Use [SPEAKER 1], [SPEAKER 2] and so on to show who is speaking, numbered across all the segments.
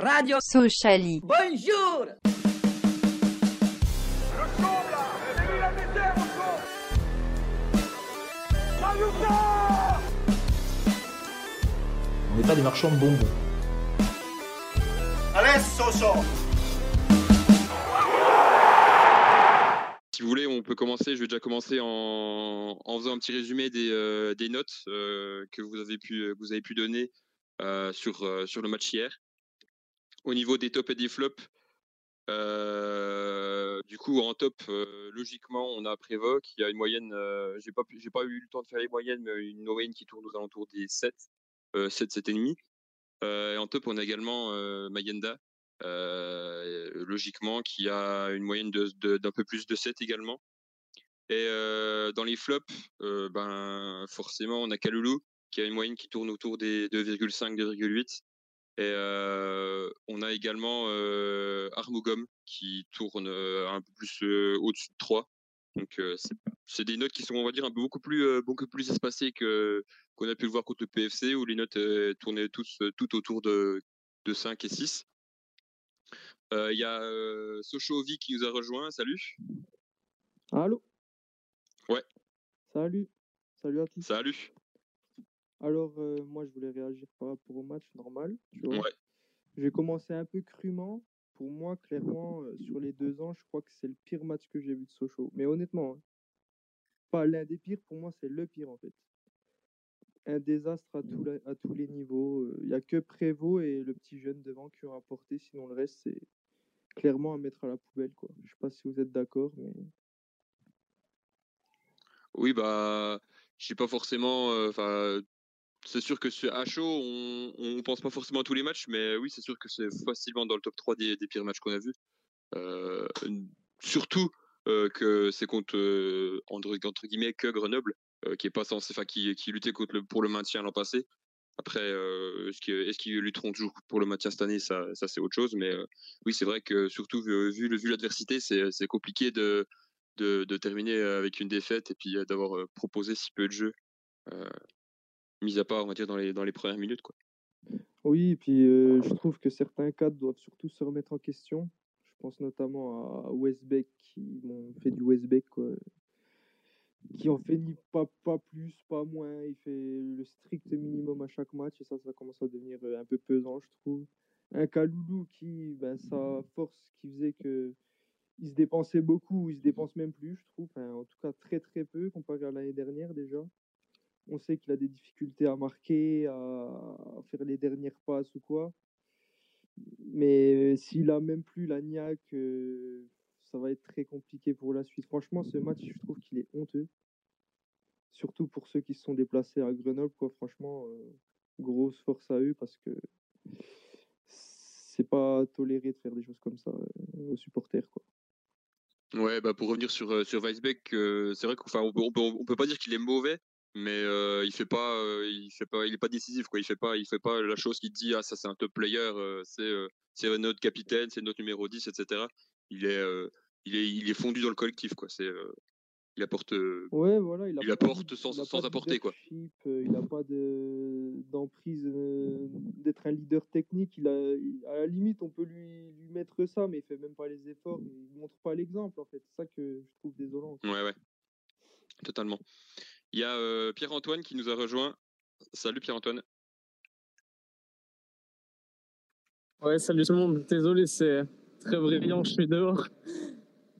[SPEAKER 1] Radio
[SPEAKER 2] Sociali.
[SPEAKER 1] Bonjour
[SPEAKER 3] On n'est pas des marchands de bonbons.
[SPEAKER 4] Si vous voulez, on peut commencer. Je vais déjà commencer en, en faisant un petit résumé des, euh, des notes euh, que vous avez pu, vous avez pu donner euh, sur, euh, sur le match hier. Au niveau des tops et des flops, euh, du coup, en top, euh, logiquement, on a Prévost qui a une moyenne. euh, j'ai pas, pas eu le temps de faire les moyennes, mais une moyenne qui tourne aux alentours des 7, euh, 7, 7,5. Euh, et en top, on a également euh, Mayenda, logiquement, qui a une moyenne de- d'un peu plus de 7 également. Et dans les flops, ben, forcément, on a Kaloulou, qui a une moyenne qui tourne autour des 2,5, 2,8. Et euh, on a également euh, qui tourne euh, un peu plus euh, au-dessus de 3. Donc, c'est- des notes qui sont, on va dire, un peu beaucoup plus, beaucoup plus espacées que qu'on a pu le voir contre le PFC, où les notes tournaient tous, tout autour de, de 5 et 6. Euh, Il y a Sochovi qui nous a rejoint. Salut.
[SPEAKER 5] Allô?
[SPEAKER 4] Ouais.
[SPEAKER 5] Salut. Salut à tous.
[SPEAKER 4] Salut.
[SPEAKER 5] Alors, euh, moi, je voulais réagir par rapport au match normal. Tu vois.
[SPEAKER 4] Ouais.
[SPEAKER 5] J'ai commencé un peu crûment. Pour moi, clairement, euh, sur les deux ans, je crois que c'est le pire match que j'ai vu de Sochaux. Mais honnêtement, hein, pas l'un des pires, pour moi, c'est le pire en fait. Un désastre à, tous la- à tous les niveaux. Il n'y a que Prévost et le petit jeune devant qui ont apporté. Sinon, le reste, c'est clairement à mettre à la poubelle. Quoi. Je sais pas si vous êtes d'accord, mais.
[SPEAKER 4] Oui, bah, je sais pas forcément. euh, c'est sûr que sur à on, on pense pas forcément à tous les matchs, mais oui, c'est sûr que c'est facilement dans le top 3 des, pires matchs qu'on a vus. Euh, surtout euh, que c'est contre euh, entre, guillemets que Grenoble, qui est pas censé, enfin, qui, qui luttait contre pour le maintien l'an passé. Après, est-ce qu'ils lutteront toujours pour le maintien cette année? Ça, ça c'est autre chose. Mais oui, c'est vrai que surtout vu, vu, l'adversité, c'est c'est compliqué de, de, terminer avec une défaite et puis d'avoir proposé si peu de jeux, mis à part, on va dire, dans les, dans les premières minutes. Quoi.
[SPEAKER 5] Oui, et puis je trouve que certains cadres doivent surtout se remettre en question. Je pense notamment à Westbeck qui m'ont fait du Westbeck, quoi. Qui en fait ni pas, pas plus, pas moins. Il fait le strict minimum à chaque match et ça, ça commence à devenir un peu pesant, je trouve. Un Kaloulou qui, ben, sa force qui faisait que il se dépensait beaucoup, il se dépense même plus, je trouve. En tout cas, très très peu comparé à l'année dernière déjà. On sait qu'il a des difficultés à marquer, à faire les dernières passes ou quoi. Mais s'il a même plus la niaque, euh, ça va être très compliqué pour la suite. Franchement, ce match, je trouve qu'il est honteux. Surtout pour ceux qui se sont déplacés à Grenoble, quoi. Franchement, euh, grosse force à eux parce que c'est pas toléré de faire des choses comme ça euh, aux supporters.
[SPEAKER 4] Ouais, bah pour revenir sur, sur Weisbeck, c'est vrai qu'on on peut pas dire qu'il est mauvais, mais euh, il fait pas, euh, il fait pas, il est pas décisif quoi. Il fait pas, il fait pas la chose qui dit ah ça c'est un top player, euh, c'est c'est notre capitaine, c'est notre numéro 10, etc. Il est, il est, il est fondu dans le collectif quoi. C'est, il apporte.
[SPEAKER 5] Ouais, voilà, il,
[SPEAKER 4] Il apporte
[SPEAKER 5] de-
[SPEAKER 4] sans-
[SPEAKER 5] il a
[SPEAKER 4] sans apporter, quoi.
[SPEAKER 5] il n'a pas de d'emprise euh, d'être un leader technique. Il a, à la limite, on peut lui, lui mettre ça, mais il fait même pas les efforts. Il montre pas l'exemple, en fait. C'est ça que je trouve désolant.
[SPEAKER 4] Ouais, ouais, totalement. Il y a euh, Pierre-Antoine qui nous a rejoint. Salut Pierre-Antoine.
[SPEAKER 6] Ouais, salut tout le monde. Désolé, c'est très brillant, je suis dehors.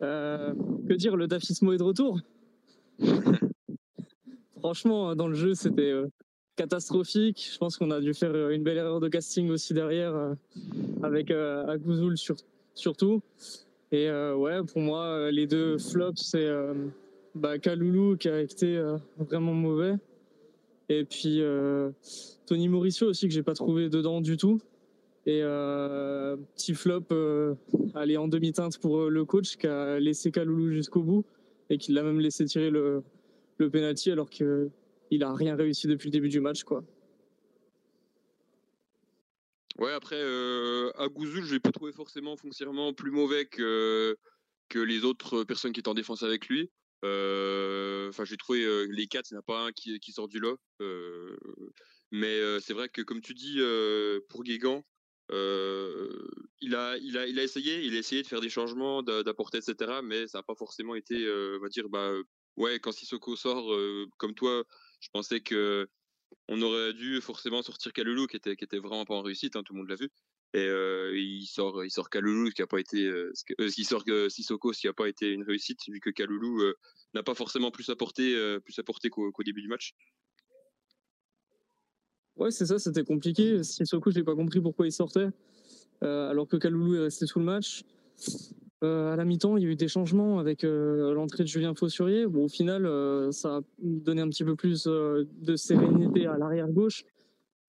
[SPEAKER 6] Euh, que dire, le Dafismo est de retour. Franchement, dans le jeu, c'était euh, catastrophique. Je pense qu'on a dû faire euh, une belle erreur de casting aussi derrière, euh, avec euh, Agouzoul sur- surtout. Et euh, ouais, pour moi, euh, les deux flops, c'est euh, bah, Kaloulou qui a été euh, vraiment mauvais. Et puis euh, Tony Mauricio aussi, que j'ai pas trouvé dedans du tout. Et euh, petit flop, aller en demi-teinte pour le coach qui a laissé Kaloulou jusqu'au bout et qui l'a même laissé tirer le, penalty alors qu'il a rien réussi depuis le début du match. quoi.
[SPEAKER 4] Ouais, après, euh, Agouzoul, je l'ai pas trouvé forcément foncièrement plus mauvais que les autres personnes qui étaient en défense avec lui. Euh, Enfin, j'ai trouvé euh, les quatre, il n'y en a pas un qui, sort du lot. Euh, mais c'est vrai que, comme tu dis, pour Guégan, il a, il a, il a essayé, il a essayé de faire des changements, d'apporter, etc. Mais ça n'a pas forcément été, on va dire, bah, ouais, quand Sissoko sort, comme toi, je pensais que on aurait dû forcément sortir Kalulu, qui était, qui était vraiment pas en réussite, hein, tout le monde l'a vu. Et il sort, il sort Kalulu, qui a pas été, il sort Sissoko, ce qui a pas été une réussite, vu que Kalulu n'a pas forcément plus apporté, plus apporté qu'au début du match.
[SPEAKER 6] Ouais, c'est ça, c'était compliqué. Sissoko, je n'ai pas compris pourquoi il sortait, euh, alors que Kaloulou est resté sous le match. Euh, à la mi-temps, il y a eu des changements avec euh, l'entrée de Julien Faussurier. Bon, au final, ça a donné un petit peu plus de sérénité à l'arrière gauche,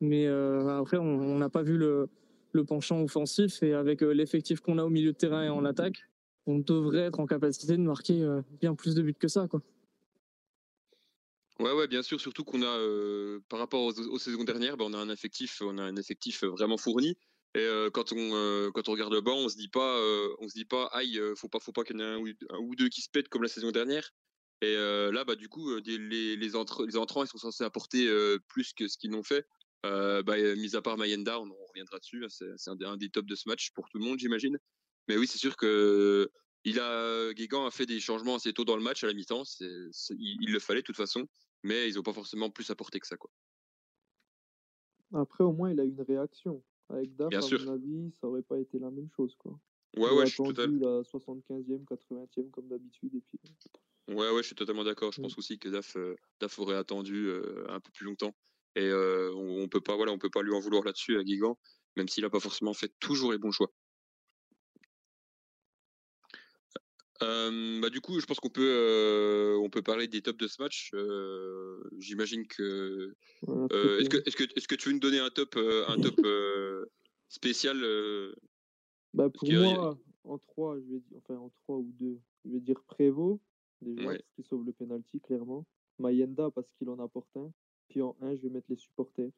[SPEAKER 6] mais après, on n'a pas vu le, le, penchant offensif. Et avec l'effectif qu'on a au milieu de terrain et en attaque, on devrait être en capacité de marquer bien plus de buts que ça, quoi.
[SPEAKER 4] Ouais, ouais, bien sûr, surtout qu'on a, euh, par rapport aux, saisons dernières, ben, on a un effectif, on a un effectif vraiment fourni. Et euh, quand on euh, quand on regarde le banc, on se dit pas, on se dit pas, aïe, faut pas, faut pas qu'il y en ait un ou, deux qui se pètent comme la saison dernière. Et là, bah du coup, les les, les entrants, ils sont censés apporter plus que ce qu'ils n'ont fait. Bah, mis à part Mayenda, on, reviendra dessus. Hein, c'est un, un, des tops de ce match pour tout le monde, j'imagine. Mais oui, c'est sûr que il a Guégan a fait des changements assez tôt dans le match à la mi-temps. Il, il, le fallait de toute façon mais ils n'ont pas forcément plus apporté que ça. Quoi.
[SPEAKER 5] Après, au moins, il a eu une réaction. Avec Daf, à mon avis, ça aurait pas été la même chose. Quoi.
[SPEAKER 4] Ouais, ouais, je suis
[SPEAKER 5] totalement. la 75e, 80e comme d'habitude. Et puis...
[SPEAKER 4] Ouais, ouais, je suis totalement d'accord. Je pense aussi que Daf, euh, Daf aurait attendu euh, un peu plus longtemps. Et euh, on, on, peut pas, voilà, on peut pas lui en vouloir là-dessus à Guigan, même s'il n'a pas forcément fait toujours les bons choix. bah du coup, je pense qu'on peut on peut parler des tops de ce match. J'imagine que est-ce que est-ce que est-ce que tu veux nous donner un top un top spécial
[SPEAKER 5] Bah pour moi en 3, je vais dire enfin en 3 ou 2, je vais dire Prévost déjà parce qu'il sauve le penalty clairement. Mayenda parce qu'il en apporte un. Puis en 1, je vais mettre les supporters.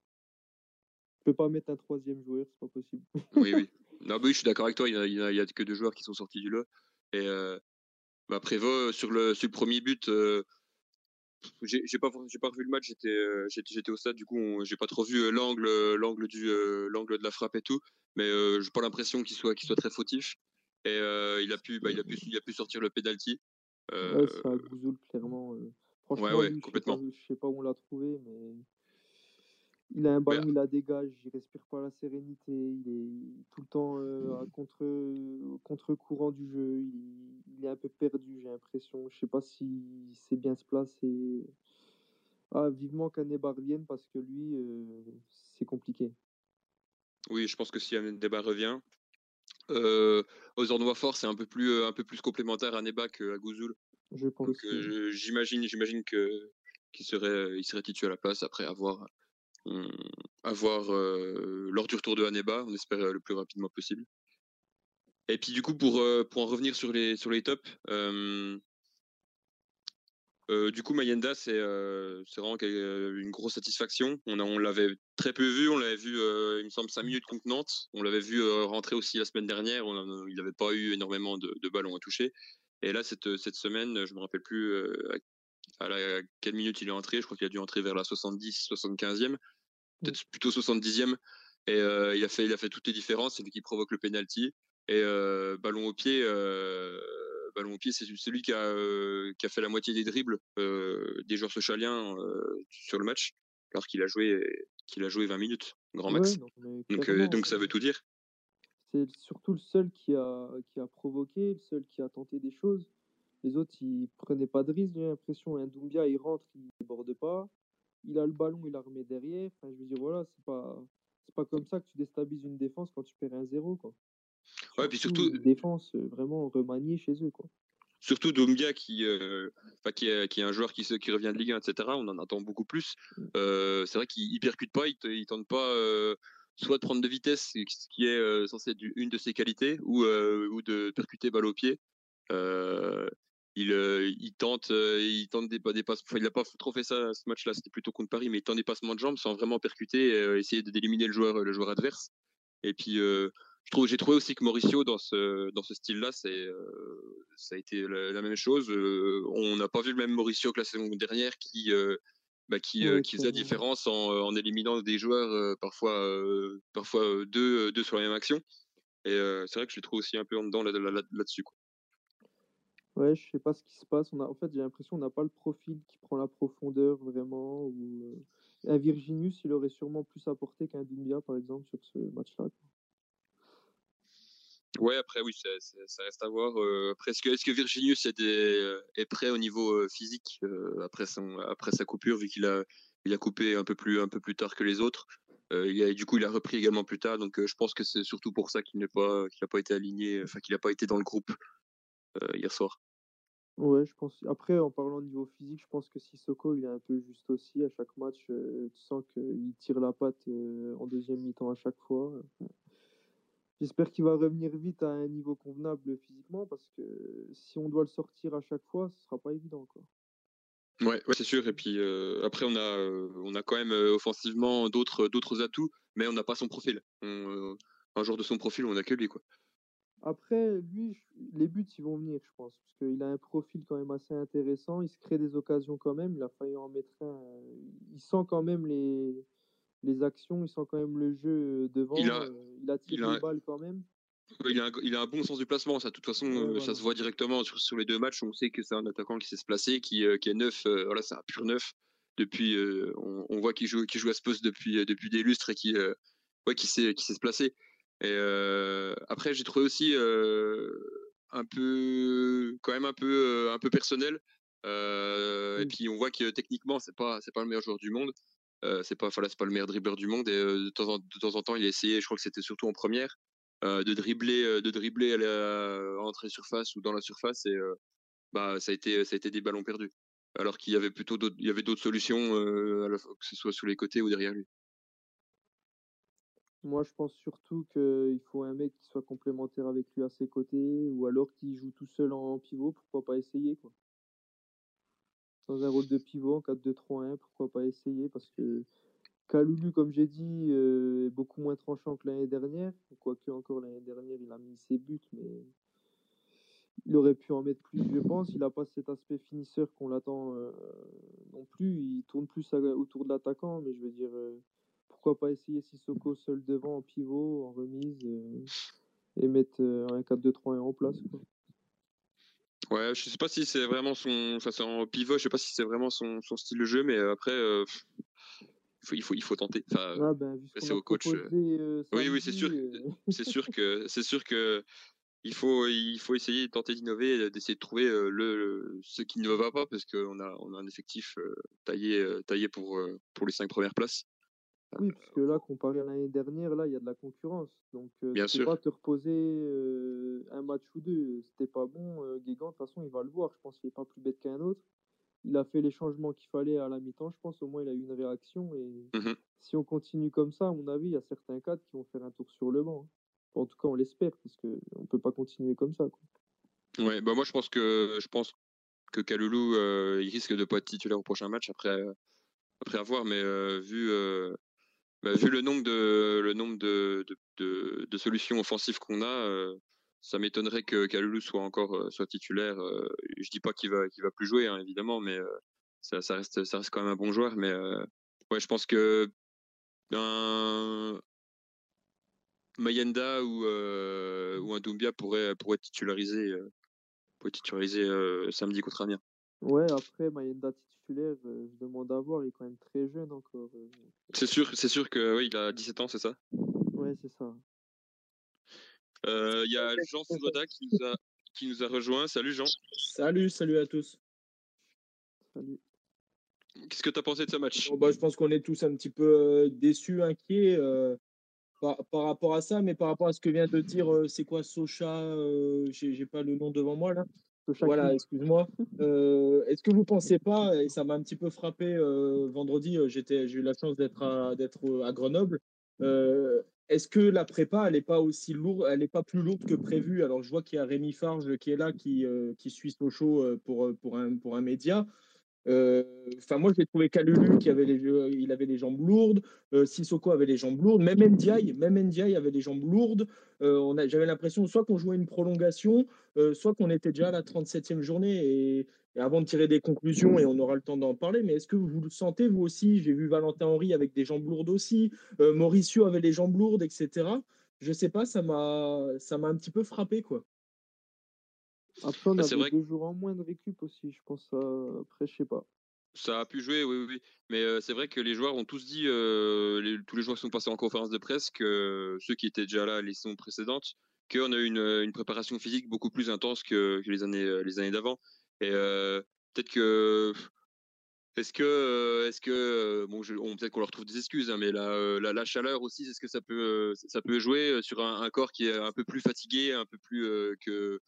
[SPEAKER 5] Je peux pas mettre un troisième joueur, c'est pas possible.
[SPEAKER 4] oui oui. Non, oui, je suis d'accord avec toi. Il y, a, a que deux joueurs qui sont sortis du lot. Et euh, bah, Prévost, sur le, sur le premier but, euh, j'ai pas pas revu le match j'étais euh, j'étais au stade du coup j'ai pas trop vu euh, l'angle l'angle du l'angle de la frappe et tout mais euh, j'ai pas l'impression qu'il soit qu'il soit très fautif et il a pu bah, il a pu il a pu sortir le penalty
[SPEAKER 5] ouais, c'est un clairement franchement
[SPEAKER 4] ouais, ouais, complètement.
[SPEAKER 5] Je sais, pas, où on l'a trouvé mais il a un ballon, il la dégage, il respire pas la sérénité, il est tout le temps euh, à contre, contre courant du jeu, il, est un peu perdu, j'ai l'impression. Je sais pas si c'est bien se placer. Ah, vivement qu'Aneba revienne parce que lui, euh, c'est compliqué.
[SPEAKER 4] Oui, je pense que si Aneba revient, euh, aux fort, c'est un peu plus euh, un peu plus complémentaire à Neba qu'à Gouzoul.
[SPEAKER 5] Je pense.
[SPEAKER 4] j'imagine j'imagine que qu'il serait il serait à la place après avoir avoir lors du retour de Haneba, on espère le plus rapidement possible. Et puis du coup, pour, pour en revenir sur les, sur les tops, du coup, Mayenda, c'est vraiment une grosse satisfaction. On, on l'avait très peu vu, on l'avait vu, il me semble, 5 minutes contre Nantes. On l'avait vu rentrer aussi la semaine dernière. il n'avait pas eu énormément de, de, ballons à toucher. Et là, cette, cette semaine, je me rappelle plus à, la, quelle minute il est entré. Je crois qu'il a dû entrer vers la 70, 75e peut-être plutôt 70e. Et euh, il a fait, il a fait toutes les différences. C'est lui qui provoque le penalty. Et euh, ballon au pied, euh, ballon au pied, c'est celui qui a, qui a fait la moitié des dribbles des joueurs socialiens sur le match, alors qu'il a joué, qu'il a joué 20 minutes, grand max. donc, donc, ça veut tout dire.
[SPEAKER 5] C'est surtout le seul qui a, qui a provoqué, le seul qui a tenté des choses. Les autres, ils prenaient pas de risque, j'ai l'impression. Un Doumbia, il rentre, il déborde pas il a le ballon, il la remet derrière. Enfin, je veux dire, voilà, c'est pas, c'est pas comme ça que tu déstabilises une défense quand tu perds un zéro, quoi.
[SPEAKER 4] Ouais, puis surtout.
[SPEAKER 5] Une défense euh, vraiment remaniée chez eux, quoi.
[SPEAKER 4] Surtout Dombia qui, euh, qui, est, qui est un joueur qui, qui revient de Ligue 1, etc. On en attend beaucoup plus. Mm. Euh, c'est vrai qu'il percute pas, il, il tente pas euh, soit de prendre de vitesse, ce qui est euh, censé être une de ses qualités, ou, euh, ou de percuter balle au pied. Euh, il, tente, il tente des, des passes. il n'a pas trop fait ça ce match-là. C'était plutôt contre Paris, mais il tente des passements de jambes sans vraiment percuter, et, essayer d'éliminer le joueur, le joueur adverse. Et puis, je trouve, j'ai trouvé aussi que Mauricio dans ce dans ce style-là, c'est ça a été la, même chose. on n'a pas vu le même Mauricio que la saison dernière, qui bah, qui, qui faisait la différence en, éliminant des joueurs parfois, parfois deux, deux sur la même action. Et c'est vrai que je les trouve aussi un peu en dedans là-dessus.
[SPEAKER 5] ouais, je sais pas ce qui se passe. On a, en fait, j'ai l'impression qu'on n'a pas le profil qui prend la profondeur vraiment. Ou, un Virginius, il aurait sûrement plus apporté qu'un Doumbia, par exemple, sur ce match-là.
[SPEAKER 4] Ouais, après, oui, ça, reste à voir. Euh, après, est-ce que, Virginius est, euh, prêt au niveau euh, physique après, son, après sa coupure, vu qu'il a, il a coupé un peu, plus, un peu plus tard que les autres? A, Du coup, il a repris également plus tard. Donc, je pense que c'est surtout pour ça qu'il n'a pas, pas été aligné, enfin, qu'il n'a pas été dans le groupe hier soir.
[SPEAKER 5] Ouais, je pense. Après, en parlant au niveau physique, je pense que Sissoko, il est un peu juste aussi. À chaque match, tu sens qu'il tire la patte en deuxième mi-temps à chaque fois. J'espère qu'il va revenir vite à un niveau convenable physiquement parce que si on doit le sortir à chaque fois, ce sera pas évident. Quoi.
[SPEAKER 4] Ouais, ouais c'est sûr. Et puis euh, après, on a, euh, on a quand même euh, offensivement d'autres, d'autres atouts, mais on n'a pas son profil. un joueur de son profil, on a que lui. Quoi.
[SPEAKER 5] Après, lui, les buts, ils vont venir, je pense, parce qu'il a un profil quand même assez intéressant. Il se crée des occasions quand même. Il a failli en mettre un. Il sent quand même les les actions, il sent quand même le jeu devant. Il a, il a tiré il balles quand même.
[SPEAKER 4] Il a, un, il a, un, bon sens du placement, ça. De toute façon, ça se voit directement sur, sur, les deux matchs. On sait que c'est un attaquant qui sait se placer, qui, qui est neuf. voilà, c'est un pur neuf. Depuis, on, on, voit qu'il joue, qu'il joue à ce poste depuis, depuis des lustres et qui, ouais, qui sait, qui sait se placer. Et après, j'ai trouvé aussi un peu, quand même un peu, un peu personnel. Et puis, on voit que techniquement, c'est pas, c'est pas le meilleur joueur du monde. C'est pas, c'est pas le meilleur dribbleur du monde et de, temps en, de temps en temps, il a essayé, je crois que c'était surtout en première, de dribbler, de dribbler à la surface ou dans la surface et bah ça a été, ça a été des ballons perdus. Alors qu'il y avait plutôt d'autres, il y avait d'autres solutions, que ce soit sous les côtés ou derrière lui.
[SPEAKER 5] Moi, je pense surtout qu'il faut un mec qui soit complémentaire avec lui à ses côtés, ou alors qui joue tout seul en pivot, pourquoi pas essayer quoi dans un rôle de pivot en 4-2-3-1, pourquoi pas essayer Parce que Kaloulou, comme j'ai dit, euh, est beaucoup moins tranchant que l'année dernière. Quoique encore l'année dernière, il a mis ses buts, mais il aurait pu en mettre plus, je pense. Il n'a pas cet aspect finisseur qu'on l'attend euh, non plus. Il tourne plus autour de l'attaquant, mais je veux dire, euh, pourquoi pas essayer Sissoko seul devant en pivot, en remise, et mettre un 4-2-3-1 en place.
[SPEAKER 4] Ouais, je sais pas si c'est vraiment son, enfin c'est en pivot, je sais pas si c'est vraiment son, son, style de jeu, mais euh, après, euh, il, faut, il, faut, il faut tenter. Enfin,
[SPEAKER 5] ben,
[SPEAKER 4] c'est au coach. Euh. oui, oui, c'est sûr, c'est sûr que, c'est sûr que il faut, il faut essayer de tenter d'innover, d'essayer de trouver le, ce qui ne va pas, parce qu'on a, on a un effectif taillé, taillé pour, pour les cinq premières places.
[SPEAKER 5] Oui, parce que là, comparé à l'année dernière, là, il y a de la concurrence. Donc, euh,
[SPEAKER 4] Bien
[SPEAKER 5] tu
[SPEAKER 4] peux
[SPEAKER 5] pas te reposer euh, un match ou deux. C'était pas bon. Euh, Guégan, de toute façon, il va le voir. Je pense qu'il n'est pas plus bête qu'un autre. Il a fait les changements qu'il fallait à la mi-temps. Je pense au moins il a eu une réaction. Et mmh si on continue comme ça, à mon avis, il y a certains cadres qui vont faire un tour sur le banc. Hein. En tout cas, on l'espère, parce qu'on ne peut pas continuer comme ça. Quoi.
[SPEAKER 4] Ouais, bah moi, je pense que, je pense que Kaloulou, il risque de ne pas être titulaire au prochain match après, après avoir. Mais vu bah, vu le nombre de solutions offensives qu'on a, euh, ça m'étonnerait que Kaloulou soit encore euh, titulaire. Euh, je dis pas qu'il va va plus jouer hein, évidemment, mais ça, reste quand même un bon joueur. Mais ouais, je pense que un Mayenda ou un Doumbia pourrait titulariser samedi contre Amiens.
[SPEAKER 5] Ouais, après Mayenda titulaire, je demande à voir, il est quand même très jeune encore.
[SPEAKER 4] C'est sûr, c'est sûr que oui, il a 17 ans, c'est ça?
[SPEAKER 5] Ouais, c'est ça.
[SPEAKER 4] Il y a Jean Svoda qui nous a qui nous a rejoint. Salut Jean.
[SPEAKER 1] Salut, salut à tous.
[SPEAKER 5] Salut.
[SPEAKER 4] Qu'est-ce que tu as pensé de ce match?
[SPEAKER 1] Bah, Je pense qu'on est tous un petit peu déçus, inquiets par, par, rapport à ça, mais par rapport à ce que vient de dire, c'est quoi Socha J'ai pas le nom devant moi là. Voilà, excuse-moi. Euh, est-ce que vous pensez pas, et ça m'a un petit peu frappé euh, vendredi, euh, j'ai eu la chance d'être à, Grenoble. est-ce que la prépa, elle n'est pas aussi lourde, elle n'est pas plus lourde que prévu? Alors je vois qu'il y a Rémi Farge qui est là, qui, qui suit Sochaux pour, pour, un, pour un média. Enfin, moi, j'ai trouvé Kalulu qui avait les, il avait les jambes lourdes. Sissoko avait les jambes lourdes. Même Ndiaye, même Ndiaye avait les jambes lourdes. J'avais l'impression soit qu'on jouait une prolongation, soit qu'on était déjà à la 37e journée. Et, avant de tirer des conclusions, et on aura le temps d'en parler, mais est-ce que vous le sentez, vous aussi? J'ai vu Valentin Henry avec des jambes lourdes aussi. Mauricio avait les jambes lourdes, etc. Je sais pas, ça m'a un petit peu frappé, quoi.
[SPEAKER 5] Après, on bah, avait deux jours en moins de récup aussi, je pense. Après, je sais pas.
[SPEAKER 4] Ça a pu jouer, oui, oui. Mais c'est vrai que les joueurs ont tous dit, tous les joueurs qui sont passés en conférence de presse, que ceux qui étaient déjà là les saisons précédentes, qu'on a eu une, préparation physique beaucoup plus intense que, les années, les années d'avant. Et peut-être que est-ce que, est-ce que, bon, peut-être qu'on leur trouve des excuses, hein, mais la, la, chaleur aussi, est-ce que ça peut, ça peut jouer sur un, corps qui est un peu plus fatigué, un peu plus que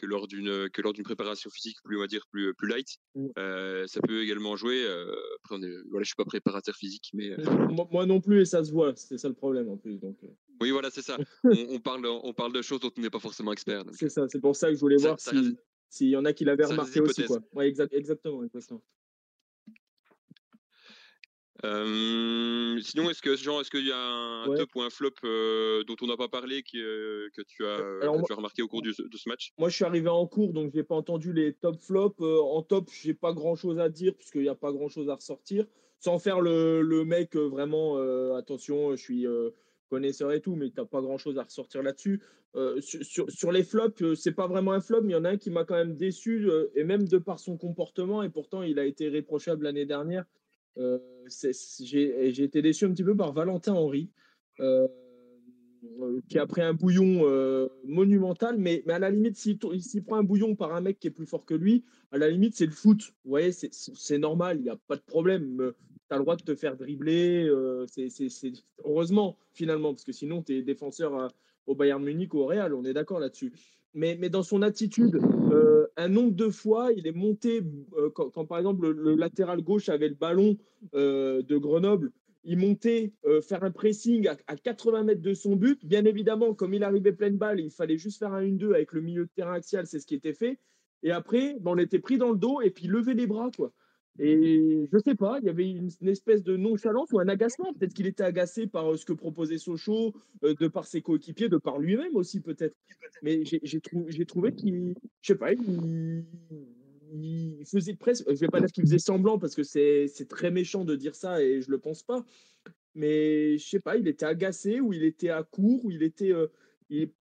[SPEAKER 4] que lors d'une que lors d'une préparation physique plus on va dire plus plus light. Mmh. Euh, ça peut également jouer. Euh, après, on est, voilà, je suis pas préparateur physique, mais
[SPEAKER 1] euh, moi, non plus et ça se voit. C'est ça le problème en plus. Donc.
[SPEAKER 4] Oui, voilà, c'est ça. on, parle on parle de choses dont on n'est pas forcément expert.
[SPEAKER 1] C'est ça. C'est pour ça que je voulais voir s'il y en a qui l'avaient remarqué aussi. Quoi. Ouais, exact, exactement, exactement.
[SPEAKER 4] Euh, sinon, est-ce que genre, est-ce qu'il y a un top ou un flop euh, dont on n'a pas parlé euh, que tu as, tu as remarqué au cours de ce match?
[SPEAKER 1] Moi, je suis arrivé en cours, donc j'ai pas entendu les top flops. en top, j'ai pas grand-chose à dire puisqu'il n'y a pas grand-chose à ressortir, sans faire le, le mec vraiment. attention, je suis connaisseur et tout, mais t'as pas grand-chose à ressortir là-dessus. sur, sur, les flops, c'est pas vraiment un flop, mais il y en a un qui m'a quand même déçu, et même de par son comportement, et pourtant il a été réprochable l'année dernière. Euh, j'ai été déçu un petit peu par Valentin Henry, euh, qui a pris un bouillon euh, monumental, mais, à la limite, s'il prend un bouillon par un mec qui est plus fort que lui, à la limite, c'est le foot. Vous voyez, c'est normal, il n'y a pas de problème. Tu as le droit de te faire dribbler. heureusement, finalement, parce que sinon, tu es défenseur au Bayern Munich ou au Real, on est d'accord là-dessus mais, dans son attitude, euh, un nombre de fois, il est monté, euh, quand, par exemple le, latéral gauche avait le ballon euh, de Grenoble, il montait faire un pressing à, 80 mètres de son but. Bien évidemment, comme il arrivait pleine balle, il fallait juste faire un 1-2 avec le milieu de terrain axial, c'est ce qui était fait. Et après, ben, on était pris dans le dos et puis lever les bras. quoi. Et je sais pas, il y avait une, espèce de nonchalance ou un agacement. Peut-être qu'il était agacé par euh, ce que proposait Sochaux, euh, de par ses coéquipiers, de par lui-même aussi peut-être. Mais j'ai trouvé qu'il, je sais pas, il, faisait presque, je vais pas dire qu'il faisait semblant parce que c'est très méchant de dire ça et je le pense pas. Mais je sais pas, il était agacé ou il était à court ou il était, euh,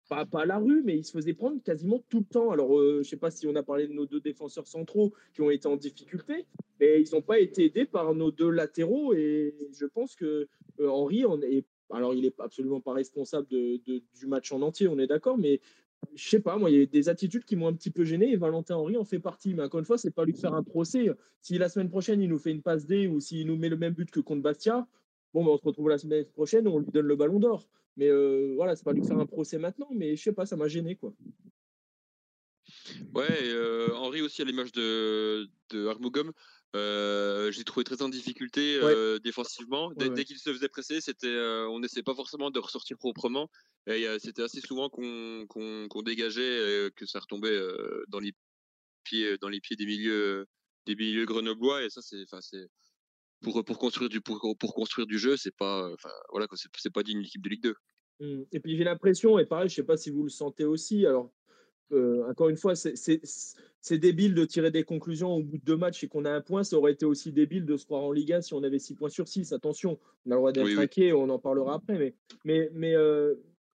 [SPEAKER 1] pas, à la rue, mais il se faisait prendre quasiment tout le temps. Alors, euh, je sais pas si on a parlé de nos deux défenseurs centraux qui ont été en difficulté, mais ils n'ont pas été aidés par nos deux latéraux. Et je pense que euh, Henri, on est, alors il n'est absolument pas responsable de, du match en entier, on est d'accord, mais je sais pas, moi, il y a des attitudes qui m'ont un petit peu gêné et Valentin Henry en fait partie. Mais encore une fois, c'est pas lui faire un procès. Si la semaine prochaine, il nous fait une passe D ou s'il nous met le même but que contre Bastia, bon, ben, on se retrouve la semaine prochaine, on lui donne le ballon d'or. Mais euh, voilà, c'est pas lui faire un procès maintenant, mais je sais pas, ça m'a gêné quoi.
[SPEAKER 4] Ouais, euh, Henri aussi à l'image de, de Armogum, euh, j'ai trouvé très en difficulté euh, défensivement. Dès, qu'il se faisait presser, c'était, on n'essayait pas forcément de ressortir proprement. Et c'était assez souvent qu'on dégageait, que ça retombait dans les pieds, dans les pieds des milieux, des milieux grenoblois. Et ça, c'est, c'est pour, pour construire du pour, pour construire du jeu, c'est pas enfin voilà c'est pas d'une équipe de Ligue 2.
[SPEAKER 1] Mmh. Et puis j'ai l'impression et pareil, je sais pas si vous le sentez aussi. Alors euh, encore une fois, c'est débile de tirer des conclusions au bout de deux matchs et qu'on a un point. Ça aurait été aussi débile de se croire en Ligue 1 si on avait six points sur 6. Attention, on a le droit d'être inquiet, on en parlera après. Mais, mais, mais euh,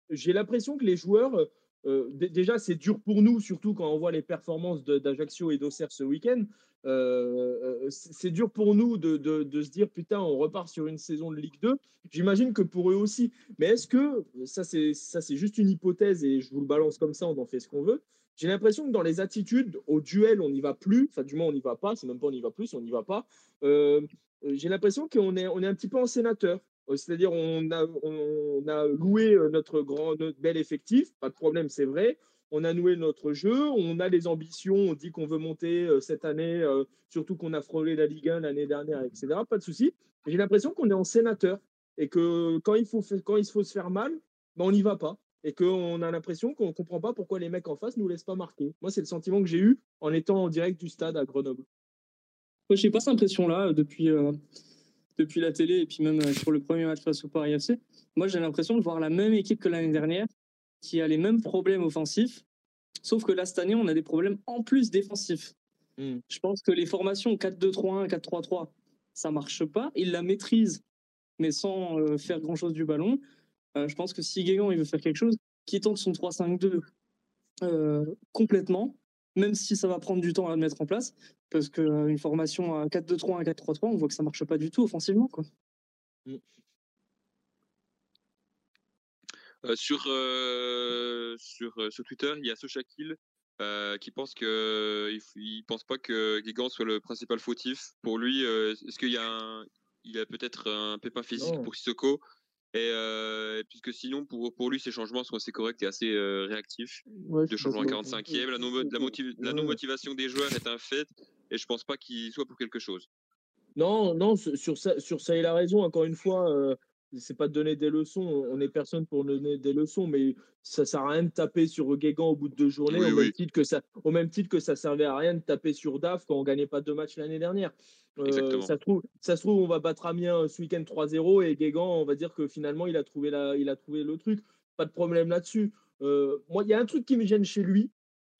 [SPEAKER 1] j'ai l'impression que les joueurs, euh, déjà, c'est dur pour nous, surtout quand on voit les performances d'Ajaccio et d'Auxerre ce week-end. Euh, euh, c'est dur pour nous de, de, se dire putain, on repart sur une saison de Ligue 2. J'imagine que pour eux aussi. Mais est-ce que, ça c'est, ça c'est juste une hypothèse et je vous le balance comme ça, on en fait ce qu'on veut. J'ai l'impression que dans les attitudes, au duel, on n'y va plus. Enfin, du moins, on n'y va pas. C'est même pas on n'y va plus, on n'y va pas. j'ai l'impression qu'on est, on est un petit peu en sénateur. C'est-à-dire, on a, on a loué notre grand, notre bel effectif. Pas de problème, c'est vrai on a noué notre jeu, on a les ambitions, on dit qu'on veut monter euh, cette année, euh, surtout qu'on a frôlé la Ligue 1 l'année dernière, etc. Pas de souci. J'ai l'impression qu'on est en sénateur et que quand il faut, quand il faut se faire mal, ben on n'y va pas. Et qu'on a l'impression qu'on ne comprend pas pourquoi les mecs en face ne nous laissent pas marquer. Moi, c'est le sentiment que j'ai eu en étant en direct du stade à Grenoble.
[SPEAKER 6] Moi, j'ai pas cette impression-là depuis, depuis la télé et puis même sur le premier match face au Paris FC. Moi, j'ai l'impression de voir la même équipe que l'année dernière, qui a les mêmes problèmes offensifs, sauf que là, cette année, on a des problèmes en plus défensifs. Hmm. Je pense que les formations 4-2-3-1, 4-3-3, ça marche pas. Ils la maîtrisent, mais sans euh, faire grand-chose du ballon. Euh, je pense que si Guégan il veut faire quelque chose, qu'il tente son 3-5-2 euh, complètement, même si ça va prendre du temps à le mettre en place, parce qu'une formation à 4-2-3-1, 4-3-3, on voit que ça marche pas du tout offensivement. Quoi. Hmm.
[SPEAKER 4] Sur, sur, sur Twitter, il y a Sochakil euh, qui pense que il, pense pas que Guégan soit le principal fautif. Pour lui, euh, est-ce qu'il y a un, il a peut-être un pépin physique pour Sissoko? Et puisque sinon pour pour lui ces changements sont assez corrects et assez réactifs. de changement à 45e, la non, la, non motivation des joueurs est un fait et je pense pas qu'il soit pour quelque chose.
[SPEAKER 1] Non, non, sur ça, sur ça, il a raison. Encore une fois, c'est pas de donner des leçons, on n'est personne pour donner des leçons, mais ça sert à rien de taper sur Guégan au bout de deux journées, au, Même titre que ça, au même titre que ça servait à rien de taper sur DAF quand on gagnait pas deux matchs l'année dernière. Euh, ça, se trouve, ça se trouve, on va battre Amiens ce week-end 3-0 et Guégan, on va dire que finalement, il a trouvé, la, il a trouvé le truc. Pas de problème là-dessus. Euh, moi, il y a un truc qui me gêne chez lui,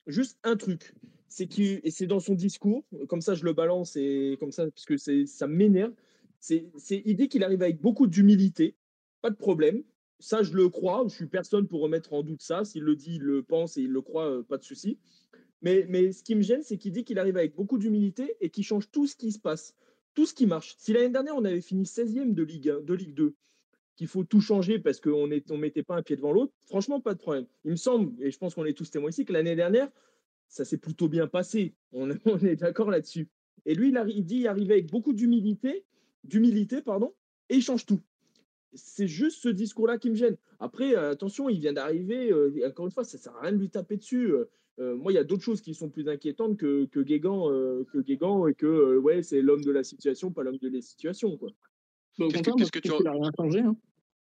[SPEAKER 1] juste un truc. C'est et c'est dans son discours, comme ça je le balance et comme ça, parce que ça m'énerve c'est, dit qu'il arrive avec beaucoup d'humilité, pas de problème. Ça, je le crois. Je suis personne pour remettre en doute ça. S'il le dit, il le pense et il le croit, euh, pas de souci. Mais, mais ce qui me gêne, c'est qu'il dit qu'il arrive avec beaucoup d'humilité et qu'il change tout ce qui se passe, tout ce qui marche. Si l'année dernière, on avait fini 16e de Ligue, de Ligue 2, qu'il faut tout changer parce qu'on ne on mettait pas un pied devant l'autre, franchement, pas de problème. Il me semble, et je pense qu'on est tous témoins ici, que l'année dernière, ça s'est plutôt bien passé. On, est d'accord là-dessus. Et lui, il, il dit il arrivait avec beaucoup d'humilité d'humilité, pardon, et il change tout. C'est juste ce discours-là qui me gêne. Après, euh, attention, il vient d'arriver. Euh, encore une fois, ça sert à rien de lui taper dessus. Euh, moi, il y a d'autres choses qui sont plus inquiétantes que, que Guégan, que Guégan et que ouais, c'est l'homme de la situation, pas l'homme de la situation. Quoi.
[SPEAKER 4] Qu'est-ce que, tu as rien changé hein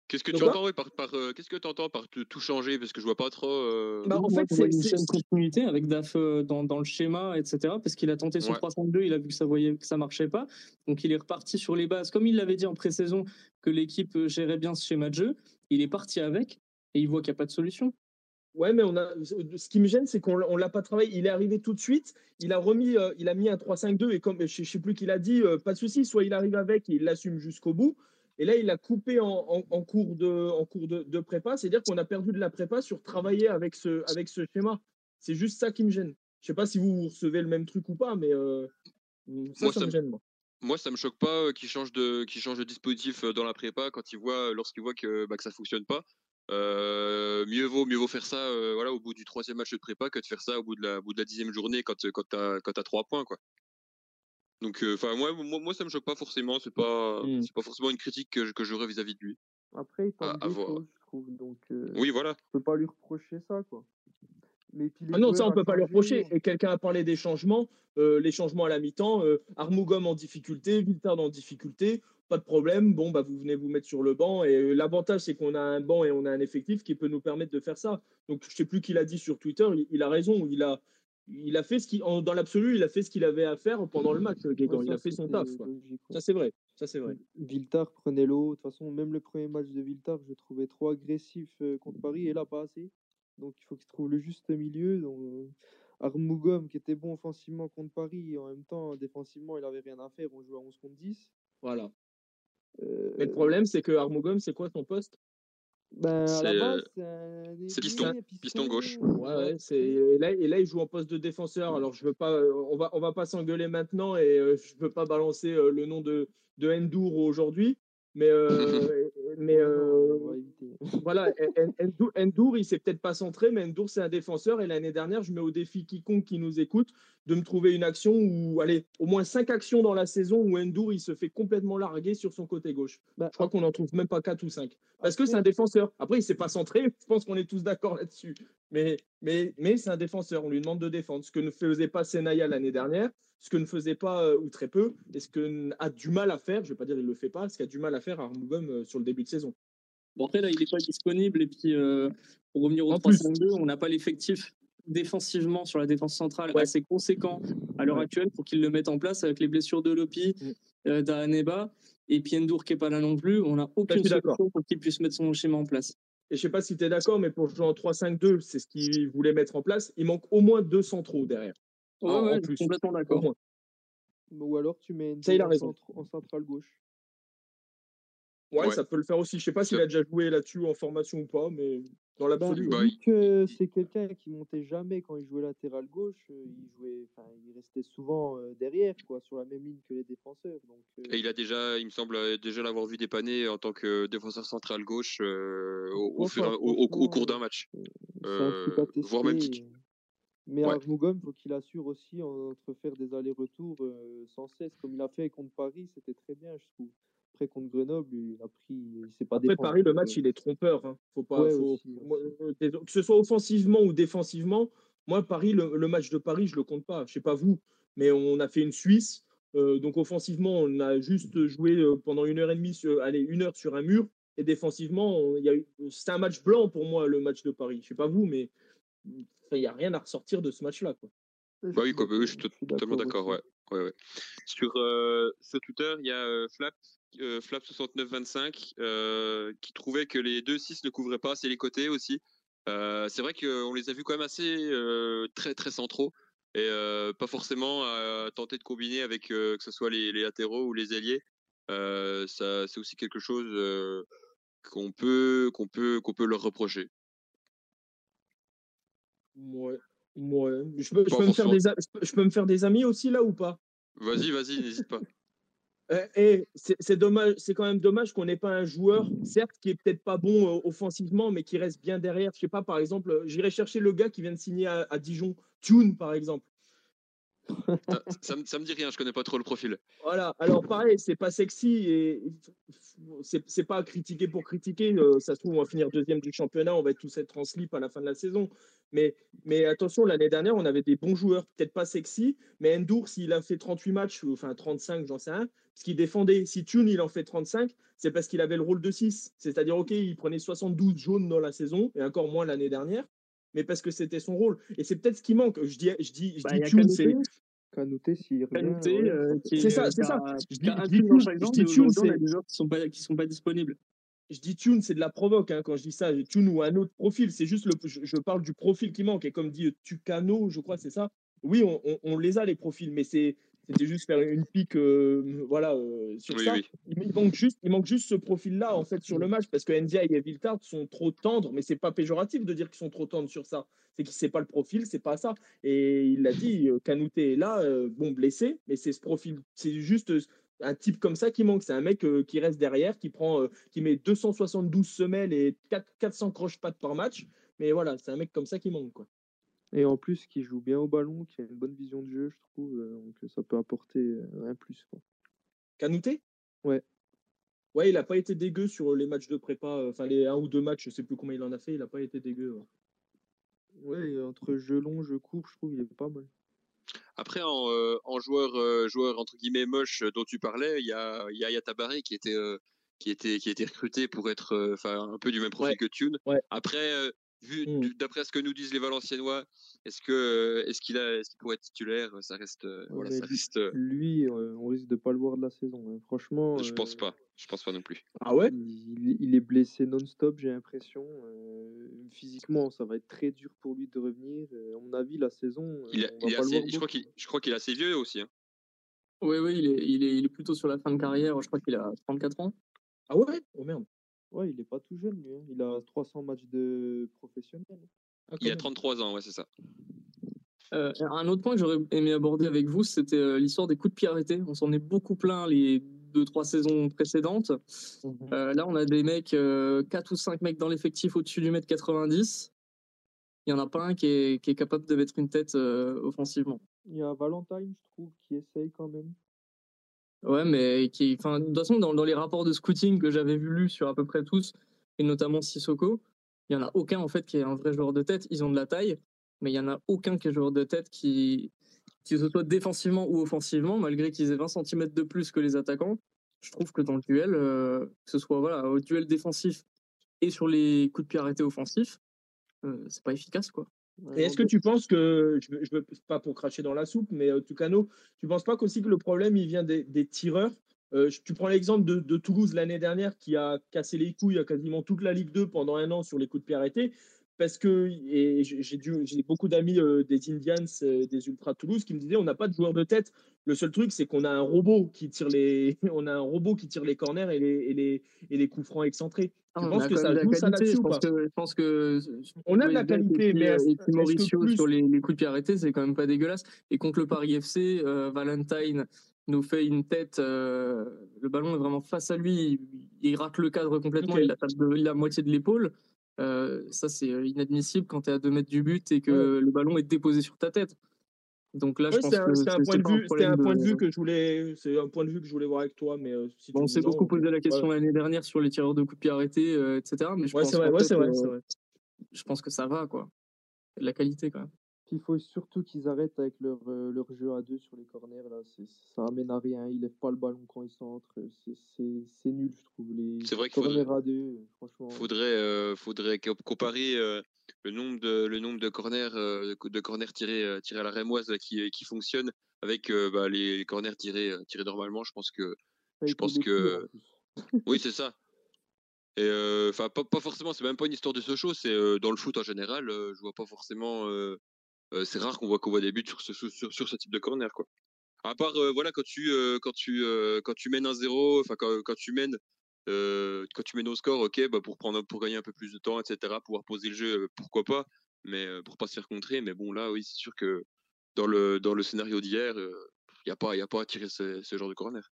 [SPEAKER 4] Qu'est-ce que tu entends par, par euh, qu'est-ce que tu entends par tout changer? Parce que je vois pas trop. Euh...
[SPEAKER 6] Bah, en fait, c'est une continuité avec Daf euh, dans, dans, le schéma, etc. Parce qu'il a tenté son 302, il a vu que ça voyait que ça marchait pas, donc il est reparti sur les bases comme il l'avait dit en pré-saison que l'équipe gérait bien ce schéma de jeu. Il est parti avec et il voit qu'il n'y a pas de solution.
[SPEAKER 1] Ouais, mais on a. Ce qui me gêne, c'est qu'on l'a pas travaillé. Il est arrivé tout de suite. Il a remis, il a mis un 3-5-2 et comme je, ne sais plus qu'il a dit, pas de souci. Soit il arrive avec et il l'assume jusqu'au bout et là, il a coupé en, cours, de, en cours de, prépa, c'est-à-dire qu'on a perdu de la prépa sur travailler avec ce, avec ce schéma. C'est juste ça qui me gêne. Je ne sais pas si vous recevez le même truc ou pas, mais euh, ça, ça, me gêne. Moi.
[SPEAKER 4] moi, ça me choque pas euh, qu'il change de dispositif euh, dans la prépa quand il voit lorsqu'il voit que bah, que ça fonctionne pas. mieux vaut mieux vaut faire ça voilà au bout du troisième match de prépa que de faire ça au bout de la bout de la dixième journée quand quand t'as quand as trois points quoi. Donc, euh, enfin, moi, moi, moi, ça me choque pas forcément. C'est pas, mmh. c'est pas forcément une critique que, que j'aurais vis-à-vis de lui.
[SPEAKER 5] Après, il tente des choses, je trouve. Donc, euh,
[SPEAKER 4] oui, voilà.
[SPEAKER 5] On peut pas lui reprocher ça, quoi.
[SPEAKER 1] Mais ah non, ça on peut pas lui reprocher. Et quelqu'un a parlé des changements, euh, les changements à la mi-temps, euh, Armougom en difficulté, Viltard en difficulté, pas de problème. Bon, bah vous venez vous mettre sur le banc. Et l'avantage c'est qu'on a un banc et on a un effectif qui peut nous permettre de faire ça. Donc je sais plus qui l'a dit sur Twitter. Il, il, a raison. Il a, il a fait ce qui, dans l'absolu, il a fait ce qu'il avait à faire pendant le match. il a fait son taf. Ça c'est vrai. Ça c'est vrai.
[SPEAKER 5] Viltar prenait l'eau. De toute façon, même le premier match de Viltar, je le trouvais trop agressif euh, contre Paris et là pas assez. Donc il faut qu'il trouve le juste milieu. Donc, euh, Armougom qui était bon offensivement contre Paris et en même temps défensivement il avait rien à faire. On jouait à 11 contre 10.
[SPEAKER 1] Voilà. Euh, Mais le problème c'est que Armougom c'est quoi son poste?
[SPEAKER 5] Ben,
[SPEAKER 4] c'est piston, piston, gauche.
[SPEAKER 1] Ouais, ouais, et, là, et là, il joue en poste de défenseur. Alors, je veux pas, on va, on va pas s'engueuler maintenant et euh, je veux pas balancer euh, le nom de, de Endur aujourd'hui. Mais, euh, mais voilà, Endur, il s'est peut-être pas centré, mais Endur, c'est un défenseur. Et l'année dernière, je mets au défi quiconque qui nous écoute de me trouver une action où, allez, au moins cinq actions dans la saison où Endur, il se fait complètement larguer sur son côté gauche. Bah, je crois qu'on n'en trouve même pas quatre ou cinq. Parce que c'est un défenseur. Après, il s'est pas centré. Je pense qu'on est tous d'accord là-dessus. Mais, mais, mais c'est un défenseur. On lui demande de défendre. Ce que ne faisait pas Senaya l'année dernière ce que ne faisait pas euh, ou très peu, et ce que a du mal à faire, je ne vais pas dire il ne le fait pas, ce qu'il a du mal à faire à Armugum euh, sur le début de saison.
[SPEAKER 6] Bon, après, là, il n'est pas disponible, et puis euh, pour revenir au 3 2 on n'a pas l'effectif défensivement sur la défense centrale assez conséquent à l'heure actuelle pour qu'ils le mettent en place avec les blessures de Lopi, mm. euh, d'Aneba et Piendour qui n'est pas là non plus. On n'a aucune solution pour qu'il puisse mettre son schéma en place.
[SPEAKER 1] Et je sais pas si tu es d'accord, mais pour jouer en 3-5-2, c'est ce qu'il voulait mettre en place. Il manque au moins deux centraux derrière.
[SPEAKER 6] Ouais, ouais, plus. complètement d'accord.
[SPEAKER 5] Ou alors tu mets une en, en centrale gauche.
[SPEAKER 1] Ouais, ça peut le faire aussi. Je sais pas s'il a déjà joué là-dessus en formation ou pas, mais dans bah, l'absolu.
[SPEAKER 5] Bah, vu que c'est quelqu'un qui montait jamais quand il jouait latéral gauche, euh, il jouait, enfin, il restait souvent euh, derrière, quoi, sur la même ligne que les défenseurs. Donc, euh
[SPEAKER 4] Et il a déjà, il me semble déjà l'avoir vu dépanner en tant que défenseur central gauche au, au, cours d'un match, voire même
[SPEAKER 5] Mais ouais. il faut qu'il assure aussi entre faire des allers-retours sans cesse, comme il a fait contre Paris, c'était très bien, je trouve contre Grenoble, il a pris, il s'est pas
[SPEAKER 1] Après, Paris, le match, il est trompeur. Hein. Faut pas, euh, que ce soit offensivement ou défensivement, moi, Paris, le, match de Paris, je le compte pas. Je sais pas vous, mais on a fait une Suisse. Euh, donc offensivement, on a juste joué euh, pendant une heure et demie, sur, allez, une heure sur un mur. Et défensivement, il y a c'était un match blanc pour moi, le match de Paris. Je sais pas vous, mais il n'y a rien à ressortir de ce match-là. Quoi.
[SPEAKER 4] Bah oui, quoi, bah oui, je suis totalement d'accord. Ouais. Ouais, ouais. Sur, sur Twitter, il y a Flap euh, Flap 6925 euh, qui trouvait que les deux 6 ne couvraient pas assez les côtés aussi. Euh, c'est vrai qu'on les a vus quand même assez très très centraux et pas forcément à tenter de combiner avec que ce soit les, latéraux ou les ailiers. ça c'est aussi quelque chose qu'on peut qu'on peut qu'on peut leur reprocher.
[SPEAKER 1] Ouais. Ouais. Je peux, je peux me faire des, je peux me faire des amis aussi là ou pas?
[SPEAKER 4] Vas-y, vas-y, n'hésite pas.
[SPEAKER 1] Euh, et c'est dommage, c'est quand même dommage qu'on n'ait pas un joueur, certes, qui est peut-être pas bon euh, offensivement, mais qui reste bien derrière. Je sais pas, par exemple, j'irai chercher le gars qui vient de signer à, Dijon, Tune, par exemple.
[SPEAKER 4] Ça, ça, me dit rien, je connais pas trop le profil.
[SPEAKER 1] Voilà, alors pareil, c'est pas sexy et c'est pas critiquer pour critiquer. Euh, ça se trouve, on va finir deuxième du championnat, on va tous être en slip à la fin de la saison. Mais, mais attention, l'année dernière, on avait des bons joueurs, peut-être pas sexy, mais Endur, s'il a fait 38 matchs, enfin 35, j'en sais rien, ce qu'il défendait. Si Tune, il en fait 35, c'est parce qu'il avait le rôle de 6. C'est-à-dire, OK, il prenait 72 jaunes dans la saison, et encore moins l'année dernière, mais parce que c'était son rôle. Et c'est peut-être ce qui manque. Je dis, je dis, je
[SPEAKER 5] bah, dis Tune, c'est. Canouté, s'il
[SPEAKER 6] revient. Euh,
[SPEAKER 1] c'est ça, c'est ça.
[SPEAKER 6] Je dis, Tune, c'est. des joueurs qui sont pas, qui sont pas disponibles
[SPEAKER 1] je dis Tune, c'est de la provoque hein, quand je dis ça. Tune ou un autre profil, c'est juste le. Je, parle du profil qui manque. Et comme dit Tucano, je crois, c'est ça. Oui, on, on, les a les profils, mais c'est c'était juste faire une pique, euh, voilà, euh, sur ça. Il, manque juste, il manque juste ce profil-là en fait sur le match parce que Ndia et Viltard sont trop tendres, mais c'est pas péjoratif de dire qu'ils sont trop tendres sur ça. C'est qu'il sait pas le profil, c'est pas ça. Et il l'a dit, euh, Canouté est là, bon blessé, mais c'est ce profil, c'est juste un type comme ça qui manque. C'est un mec qui reste derrière, qui prend, qui met 272 semelles et 400 croche-pattes par match. Mais voilà, c'est un mec comme ça qui manque quoi.
[SPEAKER 5] Et en plus, qui joue bien au ballon, qui a une bonne vision de jeu, je trouve. Euh, donc ça peut apporter euh, un plus. Quoi.
[SPEAKER 1] Canouté
[SPEAKER 5] Ouais.
[SPEAKER 1] Ouais, il n'a pas été dégueu sur les matchs de prépa. Euh, enfin, les un ou deux matchs, je sais plus combien il en a fait, il n'a pas été dégueu.
[SPEAKER 5] Ouais, entre jeu long, jeu court, je trouve il est pas mal.
[SPEAKER 4] Après, en, joueur, joueur entre guillemets moche dont tu parlais, il y a Yaya Tabaré qui était, qui était, qui était recruté pour être enfin un peu du même profil que Tune.
[SPEAKER 1] Ouais.
[SPEAKER 4] Après, vu mmh. d'après ce que nous disent les Valenciennois, est-ce que est-ce qu'il a est-ce qu'il pourrait être titulaire? Ça reste voilà, ça reste.
[SPEAKER 5] Lui, on risque de pas le voir de la saison. Hein. Franchement.
[SPEAKER 4] Je pense pas. Je pense pas non plus.
[SPEAKER 1] Ah ouais?
[SPEAKER 5] Il, est blessé non-stop, j'ai l'impression. physiquement, ça va être très dur pour lui de revenir. À mon avis, la saison.
[SPEAKER 4] Il, je crois qu'il je crois qu'il est assez vieux aussi. Hein.
[SPEAKER 6] Oui, oui, il est, il, est, il est plutôt sur la fin de carrière. Je crois qu'il a 34 ans.
[SPEAKER 1] Ah ouais? Oh merde.
[SPEAKER 5] Ouais, il est pas tout jeune, lui. Hein. Il a 300 matchs de professionnel.
[SPEAKER 4] Ah, il a 33 ans, ouais, c'est ça.
[SPEAKER 6] Euh, un autre point que j'aurais aimé aborder avec vous, c'était euh, l'histoire des coups de pied arrêtés. On s'en est beaucoup plein les deux, trois saisons précédentes. Mhm. Euh, là, on a des mecs, 4 ou 5 mecs dans l'effectif au-dessus du mètre 90. Il n'y en a pas un qui est, qui est, capable de mettre une tête offensivement.
[SPEAKER 5] Il y a Valentine, je trouve, qui essaye quand même.
[SPEAKER 6] Ouais, mais qui, enfin, de toute façon, dans, les rapports de scouting que j'avais lus sur à peu près tous, et notamment Sissoko, il y en a aucun en fait qui est un vrai joueur de tête. Ils ont de la taille, mais il y en a aucun qui est joueur de tête qui, qui se soit défensivement ou offensivement, malgré qu'ils aient 20 cm de plus que les attaquants. Je trouve que dans le duel, euh, que ce soit voilà, au duel défensif et sur les coups de pied arrêtés offensifs, euh, c'est pas efficace quoi.
[SPEAKER 1] Et est-ce que tu penses que, je ne veux pas pour cracher dans la soupe, mais euh, Tucano, tu ne penses pas qu'aussi que le problème, il vient des, tireurs? Euh, Tu prends l'exemple de, Toulouse l'année dernière qui a cassé les couilles à quasiment toute la Ligue 2 pendant un an sur les coups de pied arrêtés. Parce que j'ai beaucoup d'amis euh, des Indians, des Ultras Toulouse qui me disaient on n'a pas de joueur de tête. Le seul truc, c'est qu'on a un robot qui tire les, on a un robot qui tire les corners et les, et les, et les coups francs excentrés.
[SPEAKER 6] Je pense que ça joue ça là-dessus Je pense que
[SPEAKER 1] on a de la qualité, mais
[SPEAKER 6] et puis Mauricio sur les, coups de pied arrêtés, c'est quand même pas dégueulasse. Et contre le Paris FC, euh, Valentine nous fait une tête. Euh, le ballon est vraiment face à lui. Il, rate le cadre complètement. Il la tape de la moitié de l'épaule. Euh, ça, c'est inadmissible quand tu es à 2 mètres du but et que le ballon est déposé sur ta tête. Donc là, je pense que
[SPEAKER 1] c'est un, point de vue, c'était un point de vue que je voulais, c'est un point de vue que je voulais voir avec toi, mais euh,
[SPEAKER 6] on s'est beaucoup posé la question l'année dernière sur les tireurs de coups de pied arrêtés, euh, etc. Mais je pense vrai, vrai, je pense que ça va, quoi. La qualité, quand même.
[SPEAKER 5] Il faut surtout qu'ils arrêtent avec leur, euh, leur jeu à deux sur les corners. Là. ça amène à rien. Ils lèvent pas le ballon quand ils centrent. C'est nul, je trouve. Les
[SPEAKER 4] c'est vrai qu'il faudrait, à deux, franchement. Faudrait, faudrait comparer le nombre de le nombre de corners de corners tirés tirés à la rémoise qui qui fonctionnent avec bah, les, corners tirés tirés normalement. Je pense que je pense que oui c'est ça. Et enfin pas, pas, forcément. C'est même pas une histoire de ce show. C'est dans le foot en général. je vois pas forcément euh, c'est rare qu'on voit qu'on voit des buts sur ce, sur, sur ce type de corner quoi. À part voilà quand tu quand tu quand tu mènes un zéro, enfin quand, quand, tu mènes quand tu mènes au score, ok, bah pour prendre pour gagner un peu plus de temps, etc. Pouvoir poser le jeu, pourquoi pas, mais pour pas se faire contrer. Mais bon là, oui, c'est sûr que dans le dans le scénario d'hier, il y a pas y a pas à tirer ce, ce genre de corner.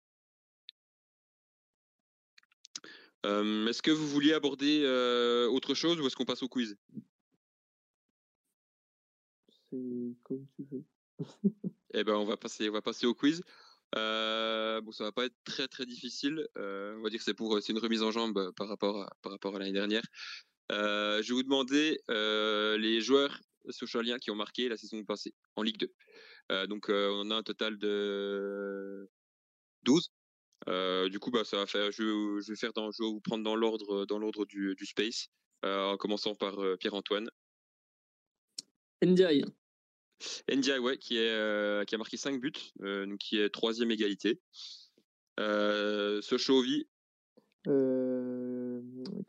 [SPEAKER 4] est-ce que vous vouliez aborder autre chose ou est-ce qu'on passe au quiz?
[SPEAKER 5] Comme tu veux.
[SPEAKER 4] eh ben, on va passer, on va passer au quiz. Euh, bon, ça va pas être très très difficile. Euh, on va dire que c'est pour, c'est une remise en jambe euh, par rapport à, par rapport à l'année dernière. je vais vous demander les joueurs socialiens qui ont marqué la saison passée en Ligue 2. donc, on a un total de 12. du coup, bah, ça va faire. Je, je vais faire dans, je vais vous prendre dans l'ordre, dans l'ordre du, du space, en commençant par Pierre-Antoine.
[SPEAKER 6] Ndiaye.
[SPEAKER 4] NDI, ouais, qui, est, euh, qui a marqué 5 buts, euh, donc qui est troisième égalité. Euh, Sochovi.
[SPEAKER 5] Euh,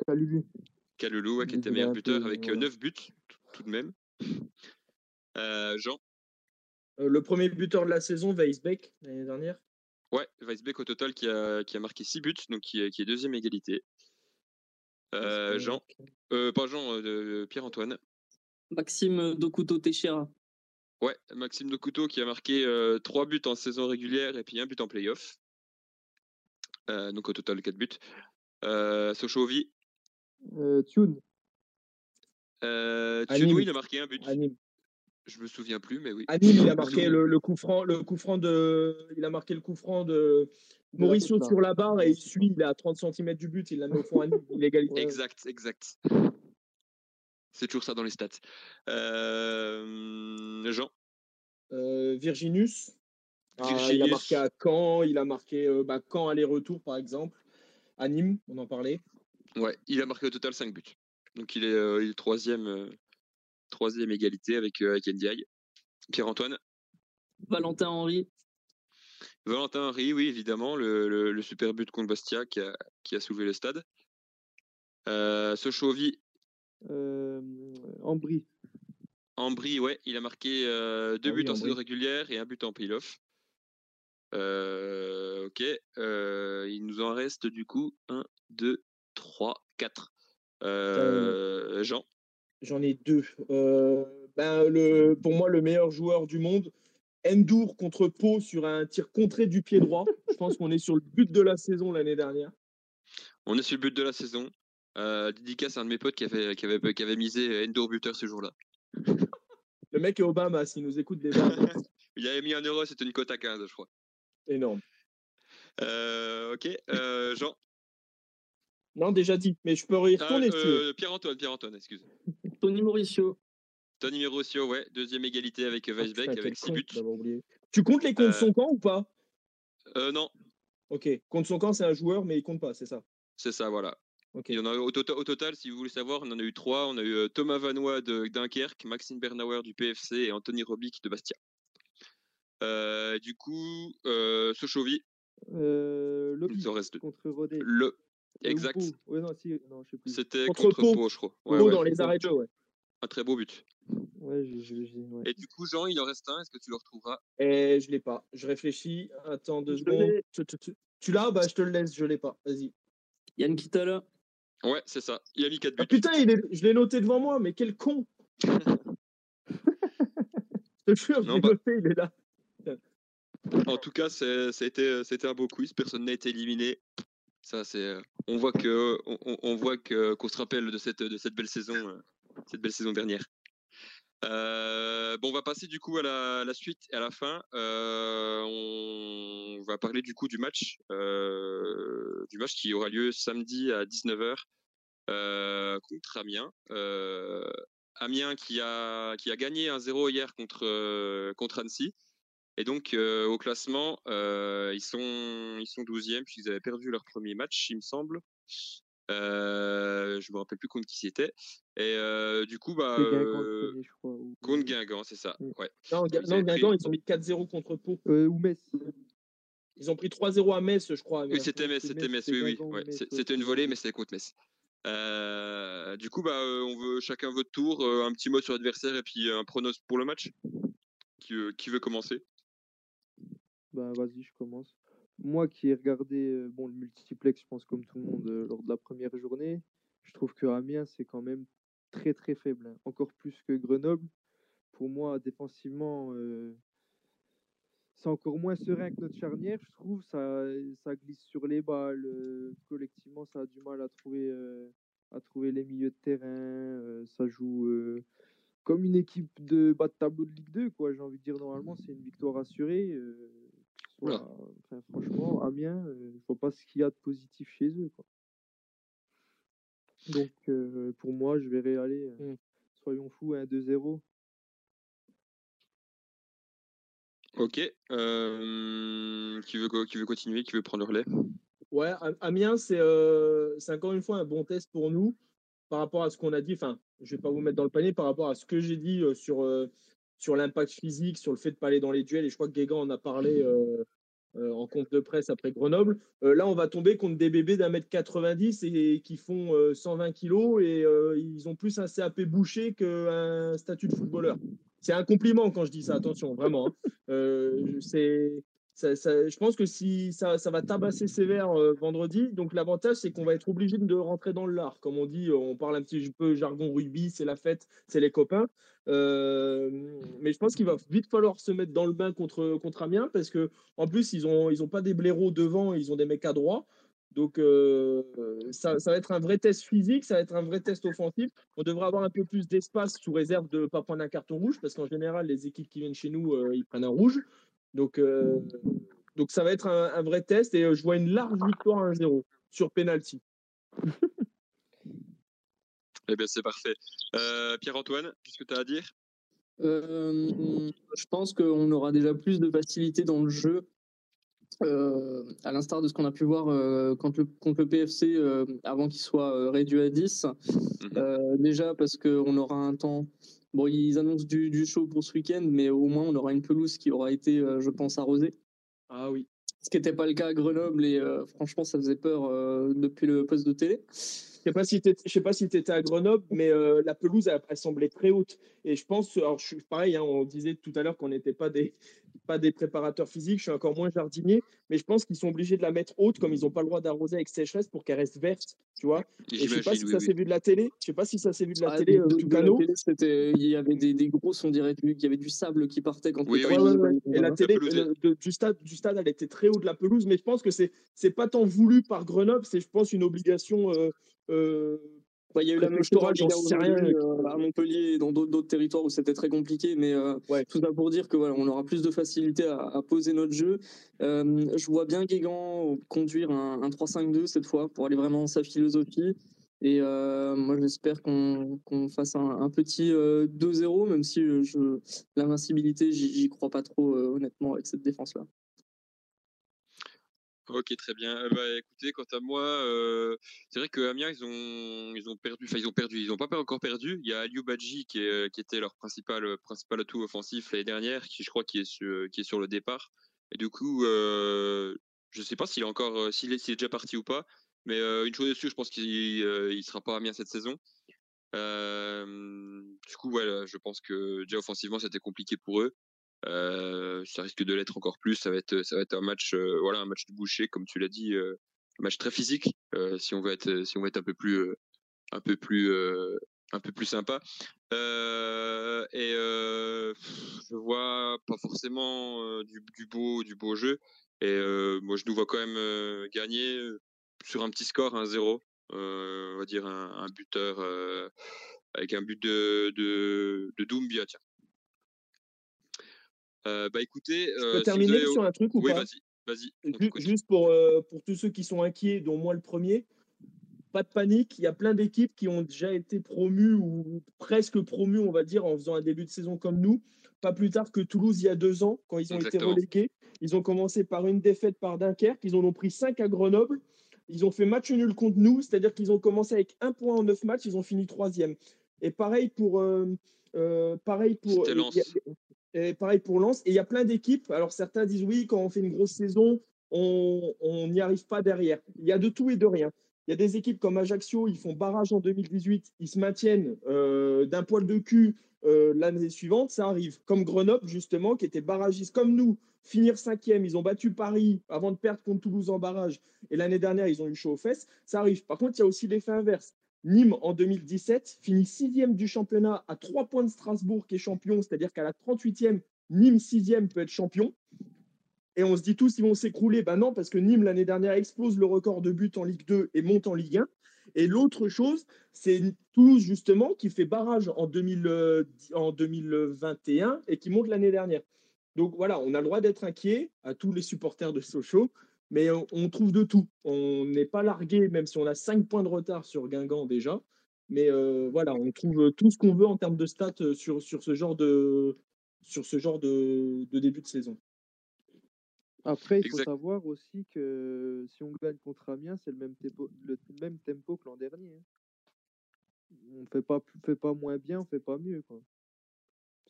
[SPEAKER 5] Kalulu.
[SPEAKER 4] Kalulu, ouais, qui était meilleur buteur avec 9 buts, tout, de même. Jean.
[SPEAKER 1] le premier buteur de la saison, Weisbeck, l'année dernière.
[SPEAKER 4] Ouais, Weisbeck au total qui a, qui a marqué 6 buts, donc qui est, qui est deuxième égalité. Jean, pas Jean, Pierre-Antoine.
[SPEAKER 6] Maxime Dokuto Teixeira.
[SPEAKER 4] Ouais, Maxime de Couteau qui a marqué euh, 3 buts en saison régulière et puis un but en playoff. Euh, donc au total 4 buts. Euh, Sochovi.
[SPEAKER 5] Euh, Thune.
[SPEAKER 4] Euh, Thune, oui, il a marqué un but. Anime. Je me souviens plus, mais oui.
[SPEAKER 1] Anime, il a marqué le, coup franc, le coup franc de, il a marqué le coup franc de Mauricio sur la barre et il suit, il est à 30 cm du but, il l'a mis au fond à Nîmes, il égalité.
[SPEAKER 4] Exact, exact. C'est toujours ça dans les stats. Euh, Jean?
[SPEAKER 1] Euh, Virginus. Ah, il a marqué à Caen, il a marqué euh, bah, Caen aller-retour par exemple. À Nîmes, on en parlait.
[SPEAKER 4] Ouais, il a marqué au total 5 buts. Donc il est, il troisième, troisième égalité avec, avec Ndiaye. Pierre-Antoine?
[SPEAKER 6] Valentin Henry.
[SPEAKER 4] Valentin Henry, oui, évidemment, le, le, super but contre Bastia qui a, qui a soulevé le stade. Euh, Sochovi
[SPEAKER 5] euh, Ambry.
[SPEAKER 4] Ambry, ouais, il a marqué euh, deux ah buts en saison régulière et un but en playoff. Euh, ok, euh, il nous en reste du coup 1, 2, 3, 4. Jean
[SPEAKER 1] J'en ai deux. ben, le, pour moi, le meilleur joueur du monde, Endur contre Pau sur un tir contré du pied droit. Je pense qu'on est sur le but de la saison l'année dernière.
[SPEAKER 4] On est sur le but de la saison. Euh, dédicace à un de mes potes qui avait, qui avait, qui avait misé Endor buteur ce jour-là.
[SPEAKER 1] Le mec est Obama, s'il nous écoute des
[SPEAKER 4] Il avait mis un euro, c'était une cote à 15, je crois.
[SPEAKER 1] Énorme.
[SPEAKER 4] Euh, ok, euh, Jean?
[SPEAKER 1] Non, déjà dit, mais je peux y retourner.
[SPEAKER 4] Euh, Pierre-Antoine, Pierre-Antoine, excuse.
[SPEAKER 6] Tony Mauricio.
[SPEAKER 4] Tony Mauricio, ouais, deuxième égalité avec Weisbeck, avec 6 buts.
[SPEAKER 1] Tu comptes les comptes son camp ou pas?
[SPEAKER 4] euh, Non.
[SPEAKER 1] Ok, contre son camp, c'est un joueur, mais il compte pas, c'est ça?
[SPEAKER 4] C'est ça, voilà. Il y en a au, tota-, au, total, si vous voulez savoir, on en a eu trois. On a eu Thomas Vanois de Dunkerque, Maxime Bernauer du PFC et Anthony Robic de Bastia. du coup, Sochovi.
[SPEAKER 5] Euh, le reste contre Rodé.
[SPEAKER 4] Le Exact.
[SPEAKER 5] Ouais, non, si, non,
[SPEAKER 4] C'était contre, contre Pau, je crois.
[SPEAKER 1] Ouais, ouais, dans les arrêts de jeu, ouais.
[SPEAKER 4] Un très beau but.
[SPEAKER 5] Ouais, je, ouais.
[SPEAKER 4] Et du coup, Jean, il en reste un. Est-ce que tu le retrouveras?
[SPEAKER 1] Et eh, je l'ai pas. Je réfléchis. Attends deux secondes. Tu, tu, tu l'as? Bah, je te le laisse. Je l'ai pas. Vas-y.
[SPEAKER 6] Yann Kitala.
[SPEAKER 4] Ouais, c'est ça. Il a mis 4
[SPEAKER 1] ah,
[SPEAKER 4] buts.
[SPEAKER 1] Ah, putain, il est... je l'ai noté devant moi, mais quel con Je te jure, je l'ai bah... noté, il est là.
[SPEAKER 4] En tout cas, a, été, un beau quiz. Personne n'a été éliminé. Ça, c'est. Euh, on voit que, on, voit que qu'on se rappelle de cette de cette belle saison, euh, cette belle saison dernière. Euh, on va passer du coup à la, suite et à la fin. on va parler du coup du match, du match qui aura lieu samedi à 19h contre Amiens. Amiens qui a gagné un 0 hier contre Annecy et donc euh, au classement, euh, ils sont ils sont 12e puisqu'ils avaient perdu leur premier match, il me semble. Euh, je me rappelle plus contre qui c'était. Et euh, du coup, bah,
[SPEAKER 5] euh,
[SPEAKER 4] contre Guingamp, c'est ça. Ouais.
[SPEAKER 1] Non, Guingamp, ils ont mis 4-0 contre Pau.
[SPEAKER 5] ou Metz.
[SPEAKER 1] Ils ont pris 3-0 à Metz, je crois.
[SPEAKER 4] Oui, c'était Metz, c'était Metz, oui, oui. C'était une volée, mais c'était contre Metz. du coup, bah, on veut chacun votre tour, un petit mot sur l'adversaire et puis un pronos pour le match. Qui, qui veut commencer?
[SPEAKER 5] Bah vas-y, je commence. Moi qui ai regardé bon, le multiplex, je pense comme tout le monde, lors de la première journée, je trouve que Amiens, c'est quand même très très faible. Hein. Encore plus que Grenoble. Pour moi, défensivement, c'est encore moins serein que notre charnière, je trouve. Ça, ça glisse sur les balles. collectivement, ça a du mal à trouver, à trouver les milieux de terrain. ça joue comme une équipe de bas de tableau de Ligue 2, quoi. J'ai envie de dire, normalement, c'est une victoire assurée franchement, Amiens, euh, je vois pas ce qu'il y a de positif chez eux. Quoi. Donc, euh, pour moi, je verrai aller, euh, mmh. soyons fous, 1-2-0.
[SPEAKER 4] Ok. qui, veut, qui veut continuer, qui veut prendre le relais?
[SPEAKER 1] Ouais, Amiens, c'est encore une fois un bon test pour nous par rapport à ce qu'on a dit. Enfin, je vais pas vous mettre dans le panier par rapport à ce que j'ai dit sur sur l'impact physique, sur le fait de pas aller dans les duels. Et je crois que Guégan en a parlé euh, euh, en compte de presse après Grenoble. Euh, là, on va tomber contre des bébés d'un mètre 90 et, qui font 120 kilos et ils ont plus un CAP bouché qu'un statut de footballeur. C'est un compliment quand je dis ça, attention, vraiment. Hein. c'est je pense que si ça, va tabasser sévère euh, vendredi, donc l'avantage c'est qu'on va être obligé de rentrer dans le lard. Comme on dit, on parle un petit peu jargon rugby, c'est la fête, c'est les copains. Euh, mais je pense qu'il va vite falloir se mettre dans le bain contre, Amiens parce que en plus ils ont ils ont pas des blaireaux devant, ils ont des mecs à droit. Donc euh, ça, va être un vrai test physique, ça va être un vrai test offensif. On devrait avoir un peu plus d'espace sous réserve de ne pas prendre un carton rouge parce qu'en général les équipes qui viennent chez nous ils prennent un rouge. Donc, euh, donc ça va être un, vrai test et euh, je vois une large victoire 1-0 sur penalty.
[SPEAKER 4] eh bien, c'est parfait. Euh, Pierre-Antoine, qu'est-ce que tu as à dire?
[SPEAKER 6] Je pense qu'on aura déjà plus de facilité dans le jeu. à l'instar de ce qu'on a pu voir contre, le, contre, le, PFC avant qu'il soit réduit à 10. Mhm. déjà parce qu'on aura un temps Bon, ils annoncent du, du show pour ce week-end, mais au moins on aura une pelouse qui aura été, euh, je pense, arrosée.
[SPEAKER 1] Ah oui.
[SPEAKER 6] Ce qui n'était pas le cas à Grenoble et euh, franchement, ça faisait peur euh, depuis le poste de télé.
[SPEAKER 1] Je sais pas si tu sais pas si étais à Grenoble, mais la pelouse elle, semblait très haute. Et je pense, alors je suis pareil, hein, on disait tout à l'heure qu'on n'était pas des pas des préparateurs physiques, je suis encore moins jardinier, mais je pense qu'ils sont obligés de la mettre haute comme ils n'ont pas le droit d'arroser avec sécheresse pour qu'elle reste verte, tu vois. Et je sais pas si ça s'est vu de la télé, je sais pas si ça s'est vu de la télé,
[SPEAKER 6] tout canot. il y avait des, des grosses, on dirait qu'il y avait du sable qui partait quand
[SPEAKER 1] oui, oui, Et la télé du stade, du stade, elle était très haut de la pelouse, mais je pense que c'est c'est pas tant voulu par Grenoble, c'est je pense une obligation. Euh, euh,
[SPEAKER 6] il y a eu la même chose euh, à Montpellier et dans d'autres territoires où c'était très compliqué, mais euh, tout ça pour dire que voilà, on aura plus de facilité à, poser notre jeu. Euh, je vois bien Guégan conduire un, 3-5-2 cette fois pour aller vraiment dans sa philosophie. Et moi, j'espère qu'on fasse un, petit 2-0, même si l'invincibilité, j'y crois pas trop honnêtement avec cette défense-là.
[SPEAKER 4] Ok, très bien. Bah, écoutez, quant à moi, euh, c'est vrai que Amiens, ils ont, ils ont perdu, enfin, ils ont perdu, ils n'ont pas encore perdu. Il y a Aliou Badji qui, était leur principal, principal atout offensif l'année dernière, qui je crois qui est sur, qui est sur le départ. Et du coup, euh, je sais pas s'il est encore, s'il est, est, déjà parti ou pas. Mais une chose est sûre, je pense qu'il il sera pas Amiens cette saison. du coup, ouais, je pense que déjà offensivement, c'était compliqué pour eux. Euh, ça risque de l'être encore plus. Ça va être, un match, euh, voilà, un match de boucher, comme tu l'as dit, euh, un match très physique. si on veut être, un peu plus, un un sympa. et je vois pas forcément du, beau, jeu. Et moi, je nous vois quand même gagner sur un petit score, 1-0. on va dire un, un buteur avec un but de, de, Doumbia. Euh, bah écoutez,
[SPEAKER 1] je peux terminer sur un truc ou
[SPEAKER 4] oui,
[SPEAKER 1] pas?
[SPEAKER 4] vas-y,
[SPEAKER 1] vas-y. Juste pour, euh, pour tous ceux qui sont inquiets, dont moi le premier, pas de panique. Il y a plein d'équipes qui ont déjà été promues ou presque promues, on va dire, en faisant un début de saison comme nous. Pas plus tard que Toulouse il y a deux ans, quand ils ont été relégués. Ils ont commencé par une défaite par Dunkerque. Ils en ont pris cinq à Grenoble. Ils ont fait match nul contre nous, c'est-à-dire qu'ils ont commencé avec un point en neuf matchs. Ils ont fini troisième. Et pareil pour. Euh, pareil pour. Pareil pour Lens. Et il y a plein d'équipes. Alors certains disent oui, quand on fait une grosse saison, on n'y arrive pas derrière. Il y a de tout et de rien. Il y a des équipes comme Ajaccio, ils font barrage en 2018, ils se maintiennent euh, d'un poil de cul euh, l'année suivante, ça arrive. Comme Grenoble, justement, qui était barragiste comme nous, finir cinquième, ils ont battu Paris avant de perdre contre Toulouse en barrage. Et l'année dernière, ils ont eu chaud aux fesses, ça arrive. Par contre, il y a aussi l'effet inverse. Nîmes, en 2017, finit sixième du championnat à trois points de Strasbourg, qui est champion, c'est-à-dire qu'à la 38e, Nîmes sixième peut être champion. Et on se dit tous, ils vont s'écrouler. Ben non, parce que Nîmes, l'année dernière, explose le record de buts en Ligue 2 et monte en Ligue 1. Et l'autre chose, c'est Toulouse, justement, qui fait barrage en, 2000, en 2021 et qui monte l'année dernière. Donc voilà, on a le droit d'être inquiet à tous les supporters de Sochaux mais on, trouve de tout. On n'est pas largué, même si on a 5 points de retard sur Guingamp déjà. Mais euh, voilà, on trouve tout ce qu'on veut en termes de stats euh, sur, sur ce genre de, sur ce genre de, début de saison.
[SPEAKER 5] Après, il faut savoir aussi que si on gagne contre Amiens, c'est le même tempo, le même tempo que l'an dernier. Hein. On fait pas, fait pas moins bien, on fait pas mieux. Quoi.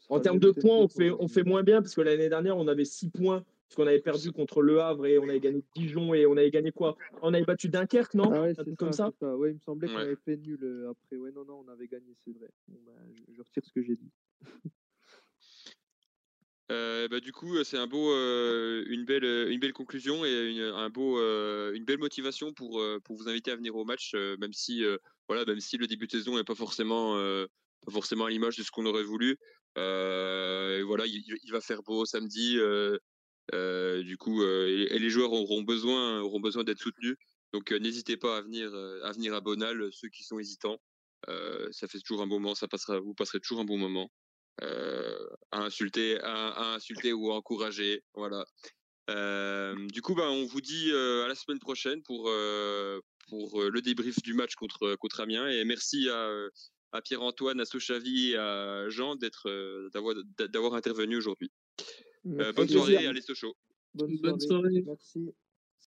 [SPEAKER 1] En termes de points, on fait, on fait moins bien parce que l'année dernière, on avait 6 points parce qu'on avait perdu contre Le Havre et on avait gagné Dijon et on avait gagné quoi? On avait battu Dunkerque, non?
[SPEAKER 5] Ah ouais, comme ça, Ouais, il me semblait qu'on avait fait nul euh, après. Ouais, non, non, on avait gagné, c'est vrai. Bah, je, retire ce que j'ai dit.
[SPEAKER 4] Euh, bah, du coup, c'est un beau, euh, une belle, une belle conclusion et une, un beau, une belle motivation pour, pour vous inviter à venir au match, même si, voilà, même si le début de saison n'est pas forcément, pas forcément à l'image de ce qu'on aurait voulu. voilà, il, il, va faire beau samedi. Euh, du coup, euh, et, les joueurs auront besoin, auront besoin d'être soutenus. Donc, euh, n'hésitez pas à venir, à venir à Bonal, ceux qui sont hésitants. ça fait toujours un bon moment, ça vous passerez toujours un bon moment. à insulter, à, insulter ou à encourager, voilà. du coup, bah, on vous dit à la semaine prochaine pour pour le débrief du match contre contre Amiens et merci à, à Pierre-Antoine, à Sochavi et à Jean d'être d'avoir d'avoir intervenu aujourd'hui. Euh, bonne soirée, allez, chaud.
[SPEAKER 5] Bonne soirée. Merci.